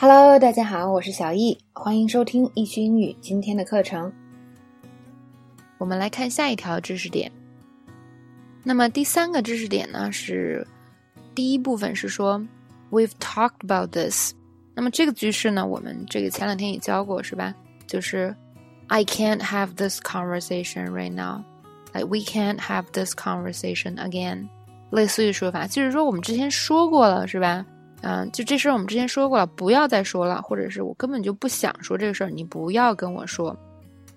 Hello，大家好，我是小易，欢迎收听易趣英语今天的课程。我们来看下一条知识点。那么第三个知识点呢是第一部分是说 We've talked about this。那么这个句式呢，我们这个前两天也教过是吧？就是 I can't have this conversation right now。Like we can't have this conversation again。类似于说法，就是说我们之前说过了是吧？嗯，就这事儿我们之前说过了，不要再说了，或者是我根本就不想说这个事儿，你不要跟我说。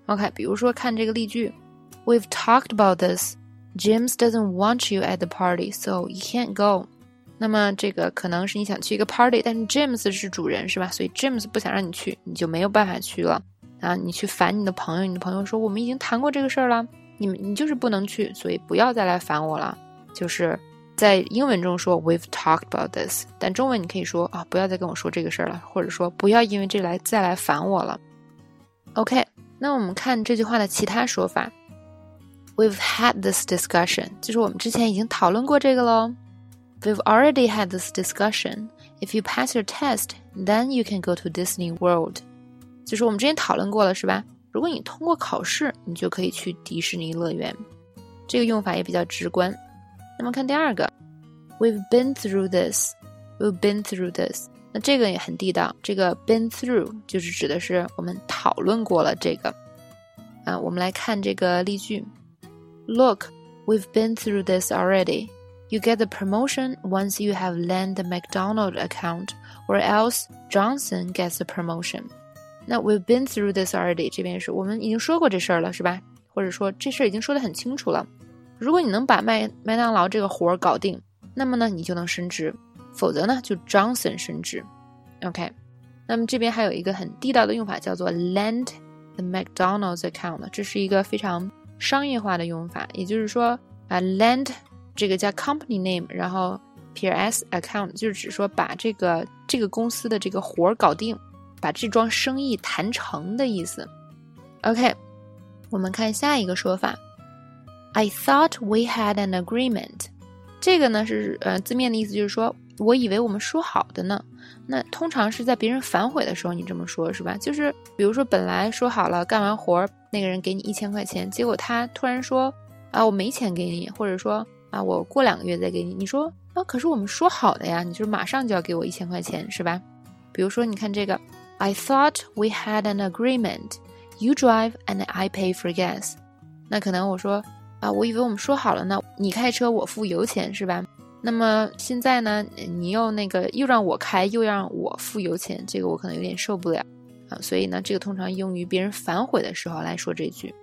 OK，比如说看这个例句，We've talked about this. James doesn't want you at the party, so you can't go. 那么这个可能是你想去一个 party，但是 James 是主人是吧？所以 James 不想让你去，你就没有办法去了啊！你去烦你的朋友，你的朋友说我们已经谈过这个事儿了，你们你就是不能去，所以不要再来烦我了，就是。在英文中说 "We've talked about this"，但中文你可以说啊，不要再跟我说这个事儿了，或者说不要因为这来再来烦我了。OK，那我们看这句话的其他说法，"We've had this discussion"，就是我们之前已经讨论过这个喽。"We've already had this discussion. If you pass your test, then you can go to Disney World." 就是我们之前讨论过了，是吧？如果你通过考试，你就可以去迪士尼乐园。这个用法也比较直观。那么看第二个 ，We've been through this. We've been through this. 那这个也很地道，这个 been through 就是指的是我们讨论过了这个。啊，我们来看这个例句：Look, we've been through this already. You get the promotion once you have land the McDonald account, or else Johnson gets the promotion. 那 we've been through this already 这边是我们已经说过这事儿了，是吧？或者说这事儿已经说得很清楚了。如果你能把麦麦当劳这个活儿搞定， 那么呢，你就能升职；否则呢，就 Johnson 升职。OK，那么这边还有一个很地道的用法，叫做 lend the McDonald's account，这是一个非常商业化的用法。也就是说啊，lend 这个叫 company name，然后 PS account 就是指说把这个这个公司的这个活儿搞定，把这桩生意谈成的意思。OK，我们看下一个说法。I thought we had an agreement。这个呢是呃字面的意思就是说，我以为我们说好的呢。那通常是在别人反悔的时候，你这么说，是吧？就是比如说本来说好了干完活儿那个人给你一千块钱，结果他突然说啊我没钱给你，或者说啊我过两个月再给你。你说啊可是我们说好的呀，你就是马上就要给我一千块钱，是吧？比如说你看这个，I thought we had an agreement. You drive and I pay for gas。那可能我说。啊，我以为我们说好了呢，你开车我付油钱是吧？那么现在呢，你又那个又让我开，又让我付油钱，这个我可能有点受不了啊。所以呢，这个通常用于别人反悔的时候来说这句。